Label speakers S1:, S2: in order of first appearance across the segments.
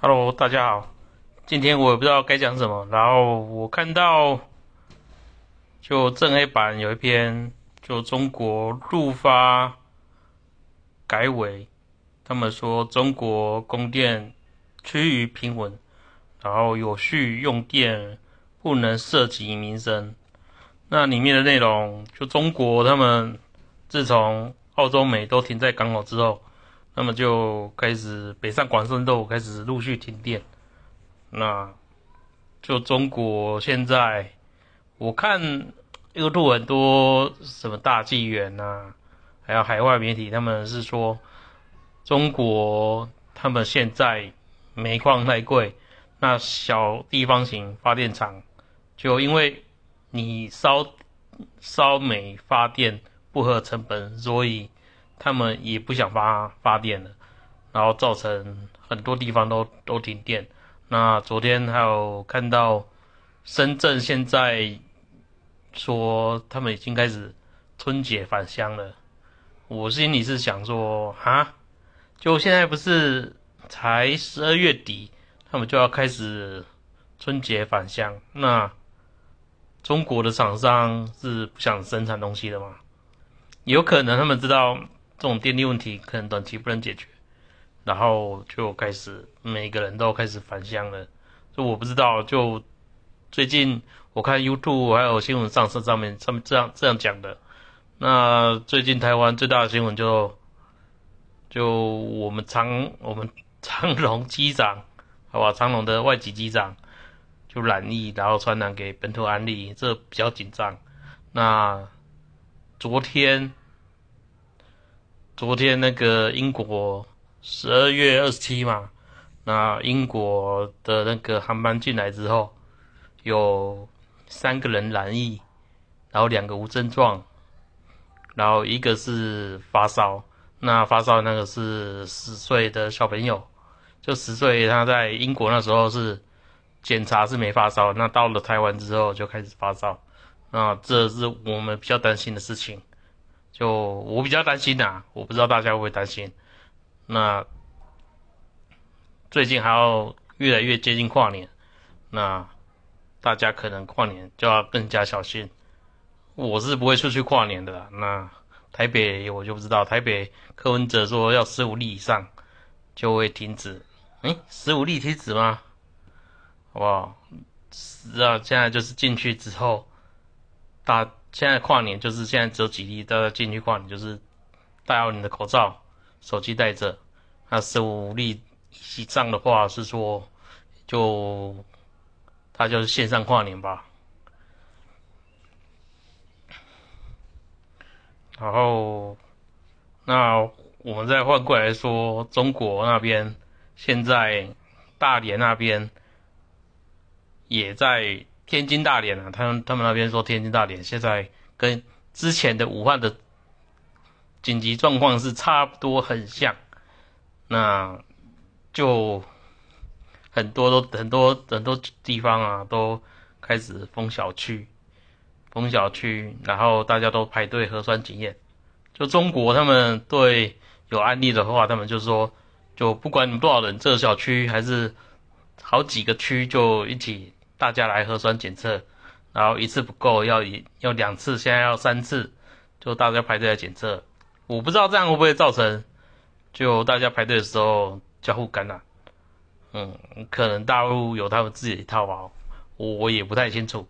S1: Hello，大家好。今天我也不知道该讲什么，然后我看到就正黑板有一篇，就中国陆发改委，他们说中国供电趋于平稳，然后有序用电不能涉及民生。那里面的内容，就中国他们自从澳洲美都停在港口之后。那么就开始北上广深都开始陆续停电，那就中国现在我看 YouTube 很多什么大纪元呐，还有海外媒体，他们是说中国他们现在煤矿太贵，那小地方型发电厂就因为你烧烧煤发电不合成本，所以。他们也不想发发电了，然后造成很多地方都都停电。那昨天还有看到深圳现在说他们已经开始春节返乡了，我心里是想说哈，就现在不是才十二月底，他们就要开始春节返乡，那中国的厂商是不想生产东西的吗？有可能他们知道。这种电力问题可能短期不能解决，然后就开始每个人都开始返乡了。就我不知道，就最近我看 YouTube 还有新闻上市上面上面这样这样讲的。那最近台湾最大的新闻就就我们长我们长隆机长，好吧，长隆的外籍机长就染疫，然后传染给本土案例，这比较紧张。那昨天。昨天那个英国十二月二十七嘛，那英国的那个航班进来之后，有三个人染疫，然后两个无症状，然后一个是发烧，那发烧那个是十岁的小朋友，就十岁，他在英国那时候是检查是没发烧，那到了台湾之后就开始发烧，那这是我们比较担心的事情。就我比较担心呐，我不知道大家会不会担心。那最近还要越来越接近跨年，那大家可能跨年就要更加小心。我是不会出去跨年的啦。那台北我就不知道，台北柯文哲说要十五例以上就会停止。诶十五例停止吗？好不好？是啊，现在就是进去之后大。现在跨年就是现在只有几例，大家进去跨年就是戴好你的口罩，手机带着。那十五例以上的话是说，就他就是线上跨年吧。然后，那我们再换过来说，中国那边现在大连那边也在。天津大连啊，他们他们那边说天津大连现在跟之前的武汉的紧急状况是差不多很像，那就很多都很多很多地方啊都开始封小区，封小区，然后大家都排队核酸检验。就中国他们对有案例的话，他们就说就不管你们多少人，这个小区还是好几个区就一起。大家来核酸检测，然后一次不够，要一要两次，现在要三次，就大家排队来检测。我不知道这样会不会造成，就大家排队的时候交互感染。嗯，可能大陆有他们自己的一套吧，我我也不太清楚。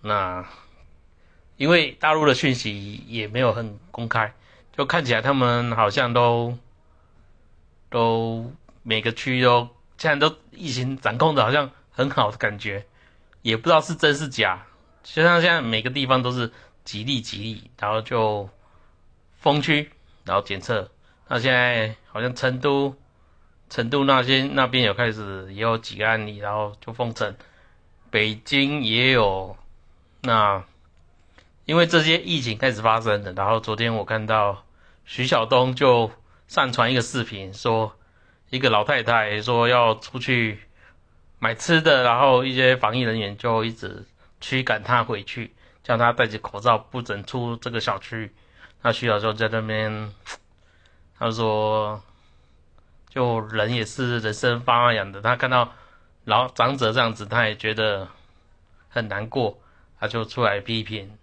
S1: 那因为大陆的讯息也没有很公开，就看起来他们好像都都每个区都现在都疫情掌控的好像。很好的感觉，也不知道是真是假。就像现在每个地方都是吉利吉利，然后就封区，然后检测。那现在好像成都，成都那些那边有开始也有几个案例，然后就封城。北京也有。那因为这些疫情开始发生的，然后昨天我看到徐晓东就上传一个视频，说一个老太太说要出去。买吃的，然后一些防疫人员就一直驱赶他回去，叫他戴着口罩不准出这个小区。那徐小就在那边，他说就人也是人生发痒的，他看到老长者这样子，他也觉得很难过，他就出来批评。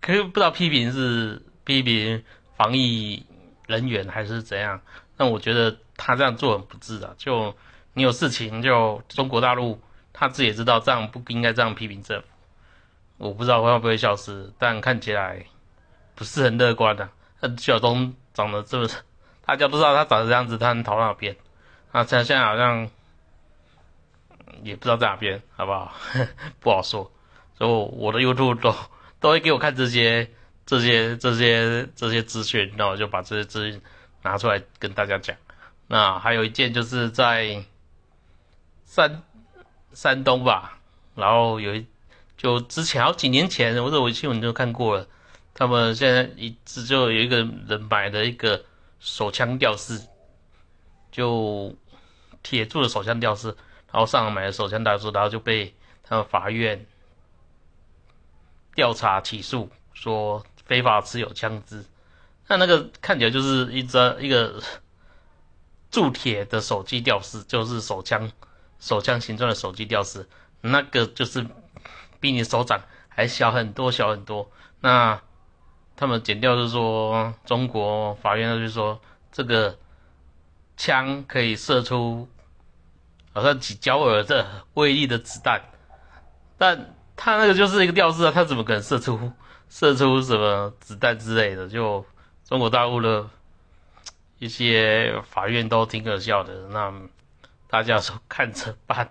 S1: 可是不知道批评是批评防疫人员还是怎样？但我觉得他这样做很不智啊！就你有事情，就中国大陆他自己也知道这样不应该这样批评政府。我不知道会不会消失，但看起来不是很乐观的。小东长得这么，大家不知道他长得这样子，他能逃到哪边？啊，现在好像也不知道在哪边，好不好？不好说。所以我的 YouTube 都都会给我看这些、这些、这些、这些资讯，那我就把这些资讯拿出来跟大家讲。那还有一件就是在山山东吧，然后有一。就之前好几年前，或者我新闻就看过了，他们现在一直就有一个人买了一个手枪吊饰，就铁铸的手枪吊饰，然后上买了手枪吊饰，然后就被他们法院调查起诉，说非法持有枪支。那那个看起来就是一张一个铸铁的手机吊饰，就是手枪手枪形状的手机吊饰，那个就是。比你手掌还小很多，小很多。那他们剪掉是说，中国法院就是说，这个枪可以射出好像几焦耳的威力的子弹，但他那个就是一个吊饰啊，他怎么可能射出射出什么子弹之类的？就中国大陆的一些法院都挺可笑的。那大家说看着办。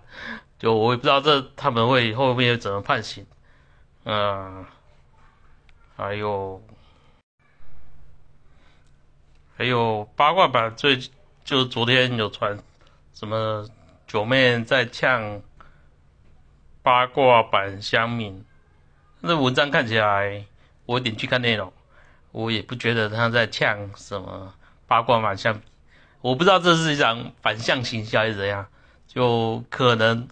S1: 就我也不知道这他们会后面怎么判刑，嗯，还有还有八卦版最就昨天有传什么九妹在呛八卦版香敏，那文章看起来我点去看内容，我也不觉得他在呛什么八卦版香，我不知道这是一场反向行销还是怎样，就可能。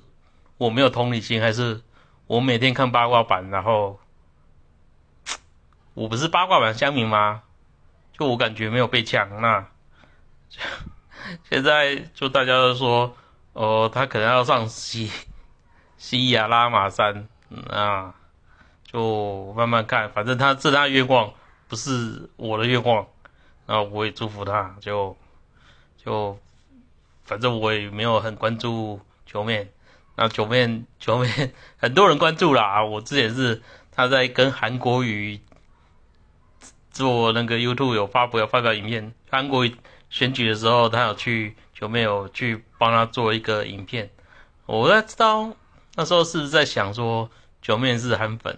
S1: 我没有同理心，还是我每天看八卦版，然后我不是八卦版乡民吗？就我感觉没有被抢，那 现在就大家都说，哦，他可能要上西西雅拉玛山，啊，就慢慢看，反正他这他愿望，不是我的愿望，然后我也祝福他，就就反正我也没有很关注球面。那球面球面很多人关注啦，我之前是他在跟韩国瑜做那个 YouTube 有发布有发表影片，韩国选举的时候，他有去球面有去帮他做一个影片。我在知道那时候是在想说九面是韩粉，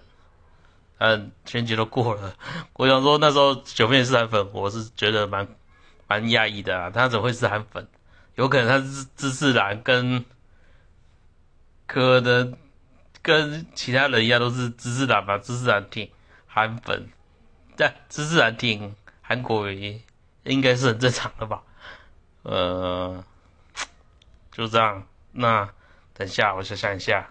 S1: 嗯，选举都过了，我想说那时候九面是韩粉，我是觉得蛮蛮压抑的啊，他怎么会是韩粉？有可能他是知识蓝跟。可能跟其他人一样都是知识党吧，知识党挺韩粉，但知识党挺韩国瑜，应该是很正常的吧？呃，就这样。那等下我想想一下。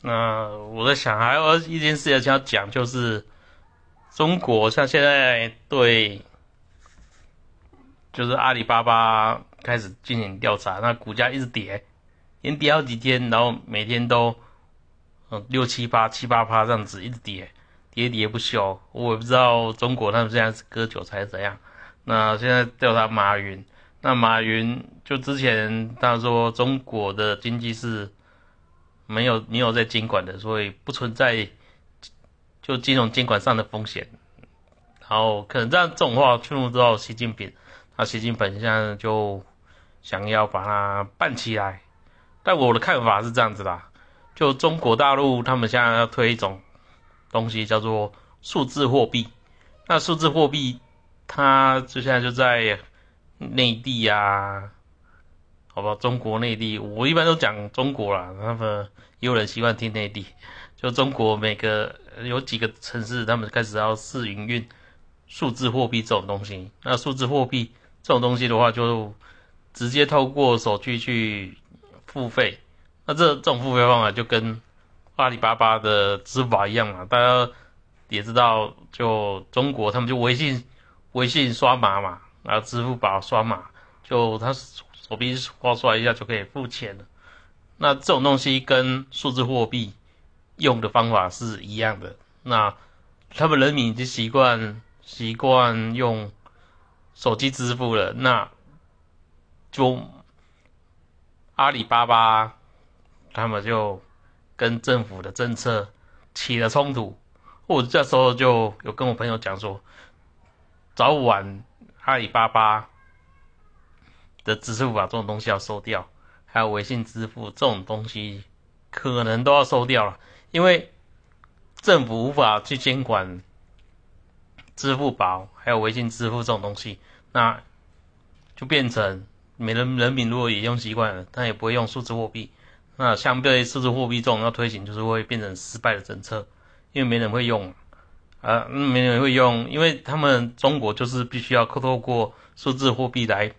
S1: 那我在想还有一件事情要讲，就是中国像现在对，就是阿里巴巴开始进行调查，那股价一直跌。连跌好几天，然后每天都，嗯，六七八七八趴这样子一直跌，跌跌不休。我也不知道中国他们现在是割韭菜怎样。那现在调查马云，那马云就之前他说中国的经济是没有没有在监管的，所以不存在就金融监管上的风险。然后可能这样这种话触怒到习近平，那习近平现在就想要把它办起来。但我的看法是这样子啦，就中国大陆他们现在要推一种东西叫做数字货币，那数字货币它就现在就在内地呀，好吧，中国内地，我一般都讲中国啦，他们也有人习惯听内地，就中国每个有几个城市，他们开始要试营运数字货币这种东西，那数字货币这种东西的话，就直接透过手机去。付费，那这这种付费方法就跟阿里巴巴的支付宝一样嘛？大家也知道，就中国他们就微信微信刷码嘛，然后支付宝刷码，就他手臂划刷一下就可以付钱了。那这种东西跟数字货币用的方法是一样的。那他们人民已经习惯习惯用手机支付了，那就阿里巴巴他们就跟政府的政策起了冲突。我这时候就有跟我朋友讲说，早晚阿里巴巴的支付宝这种东西要收掉，还有微信支付这种东西可能都要收掉了，因为政府无法去监管支付宝还有微信支付这种东西，那就变成每人人民如果也用习惯了，他也不会用数字货币，那相对数字货币这种要推行，就是会变成失败的政策。因为没人会用，啊，没人会用，因为他们中国就是必须要透过数字货币来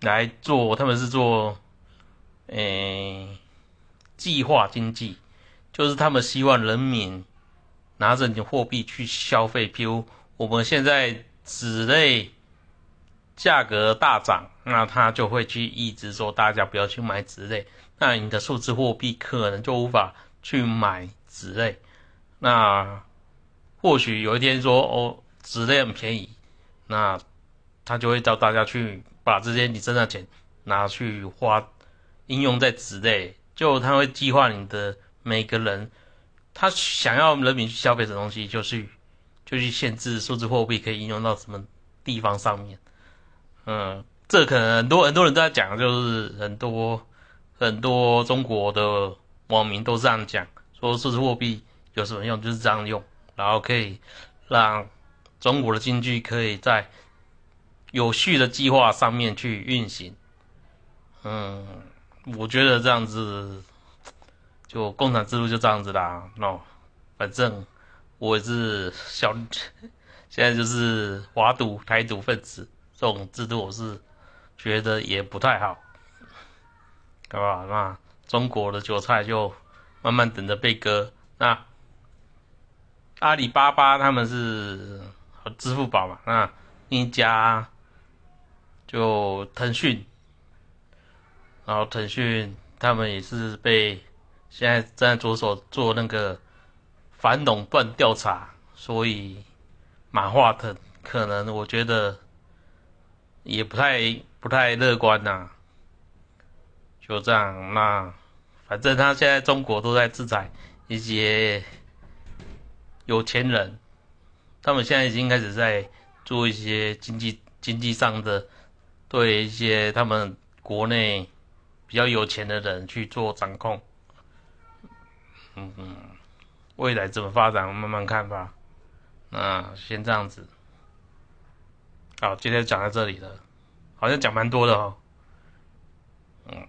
S1: 来做，他们是做，诶，计划经济，就是他们希望人民拿着你的货币去消费，譬如我们现在纸类价格大涨，那他就会去抑制说大家不要去买纸类，那你的数字货币可能就无法去买。纸类，那或许有一天说哦，纸类很便宜，那他就会叫大家去把这些你挣的钱拿去花，应用在纸类，就他会计划你的每个人，他想要人民去消费的东西，就去就去限制数字货币可以应用到什么地方上面，嗯，这可能很多很多人都在讲，就是很多很多中国的网民都这样讲。说数字货币有什么用？就是这样用，然后可以让中国的经济可以在有序的计划上面去运行。嗯，我觉得这样子就共产制度就这样子啦。那反正我是小，现在就是华独台独分子，这种制度我是觉得也不太好，好吧？那中国的韭菜就。慢慢等着被割。那阿里巴巴他们是支付宝嘛？那一家就腾讯，然后腾讯他们也是被现在正在着手做那个反垄断调查，所以马化腾可能我觉得也不太不太乐观呐。就这样，那。反正他现在中国都在制裁一些有钱人，他们现在已经开始在做一些经济经济上的对一些他们国内比较有钱的人去做掌控。嗯，未来怎么发展，我慢慢看吧。那先这样子，好，今天讲到这里了，好像讲蛮多的哦。嗯。